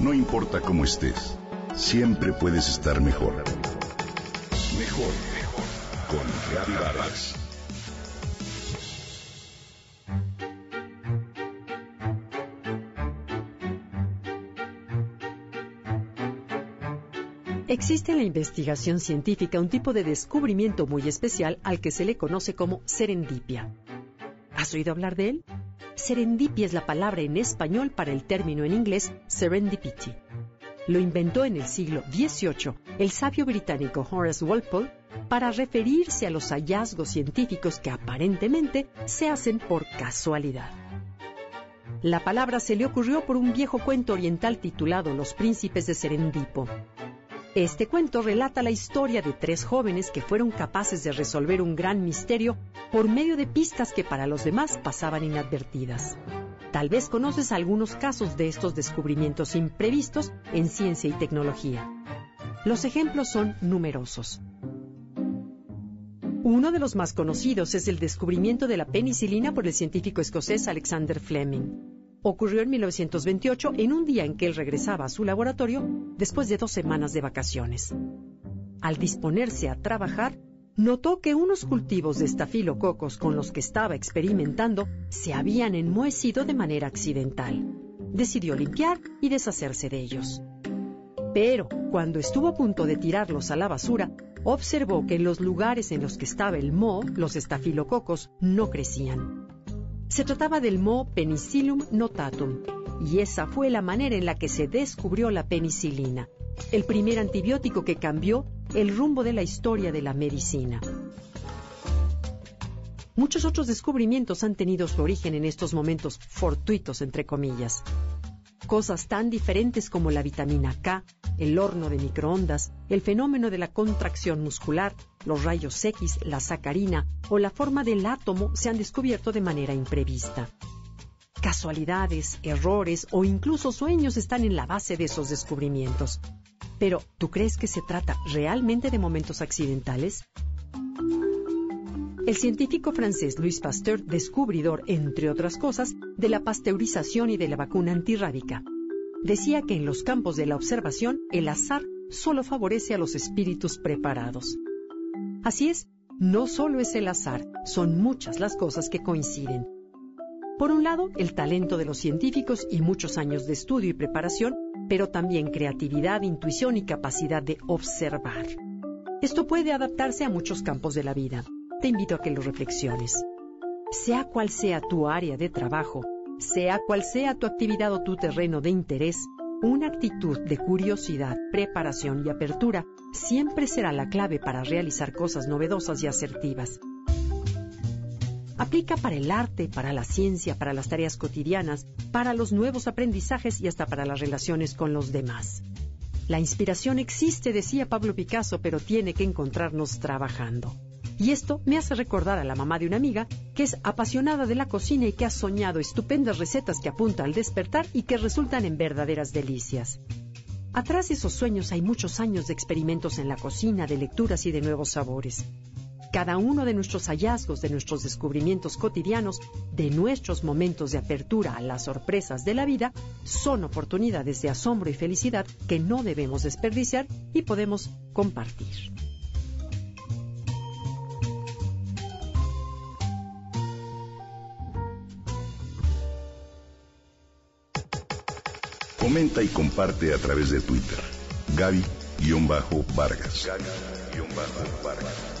No importa cómo estés, siempre puedes estar mejor. Mejor, mejor. Con Reavivadas. Existe en la investigación científica un tipo de descubrimiento muy especial al que se le conoce como serendipia. ¿Has oído hablar de él? Serendipia es la palabra en español para el término en inglés serendipity. Lo inventó en el siglo XVIII el sabio británico Horace Walpole para referirse a los hallazgos científicos que aparentemente se hacen por casualidad. La palabra se le ocurrió por un viejo cuento oriental titulado Los príncipes de Serendipo, este cuento relata la historia de tres jóvenes que fueron capaces de resolver un gran misterio por medio de pistas que para los demás pasaban inadvertidas. Tal vez conoces algunos casos de estos descubrimientos imprevistos en ciencia y tecnología. Los ejemplos son numerosos. Uno de los más conocidos es el descubrimiento de la penicilina por el científico escocés Alexander Fleming ocurrió en 1928 en un día en que él regresaba a su laboratorio después de dos semanas de vacaciones. Al disponerse a trabajar, notó que unos cultivos de estafilococos con los que estaba experimentando se habían enmohecido de manera accidental. Decidió limpiar y deshacerse de ellos. Pero cuando estuvo a punto de tirarlos a la basura, observó que en los lugares en los que estaba el moho, los estafilococos no crecían. Se trataba del moho Penicillium notatum, y esa fue la manera en la que se descubrió la penicilina, el primer antibiótico que cambió el rumbo de la historia de la medicina. Muchos otros descubrimientos han tenido su origen en estos momentos fortuitos, entre comillas. Cosas tan diferentes como la vitamina K, el horno de microondas, el fenómeno de la contracción muscular, los rayos X, la sacarina o la forma del átomo se han descubierto de manera imprevista. Casualidades, errores o incluso sueños están en la base de esos descubrimientos. Pero, ¿tú crees que se trata realmente de momentos accidentales? El científico francés Louis Pasteur, descubridor, entre otras cosas, de la pasteurización y de la vacuna antirrábica, decía que en los campos de la observación el azar solo favorece a los espíritus preparados. Así es, no solo es el azar, son muchas las cosas que coinciden. Por un lado, el talento de los científicos y muchos años de estudio y preparación, pero también creatividad, intuición y capacidad de observar. Esto puede adaptarse a muchos campos de la vida. Te invito a que lo reflexiones. Sea cual sea tu área de trabajo, sea cual sea tu actividad o tu terreno de interés, una actitud de curiosidad, preparación y apertura siempre será la clave para realizar cosas novedosas y asertivas. Aplica para el arte, para la ciencia, para las tareas cotidianas, para los nuevos aprendizajes y hasta para las relaciones con los demás. La inspiración existe, decía Pablo Picasso, pero tiene que encontrarnos trabajando. Y esto me hace recordar a la mamá de una amiga que es apasionada de la cocina y que ha soñado estupendas recetas que apunta al despertar y que resultan en verdaderas delicias. Atrás de esos sueños hay muchos años de experimentos en la cocina, de lecturas y de nuevos sabores. Cada uno de nuestros hallazgos, de nuestros descubrimientos cotidianos, de nuestros momentos de apertura a las sorpresas de la vida, son oportunidades de asombro y felicidad que no debemos desperdiciar y podemos compartir. Comenta y comparte a través de Twitter. Gaby-Vargas.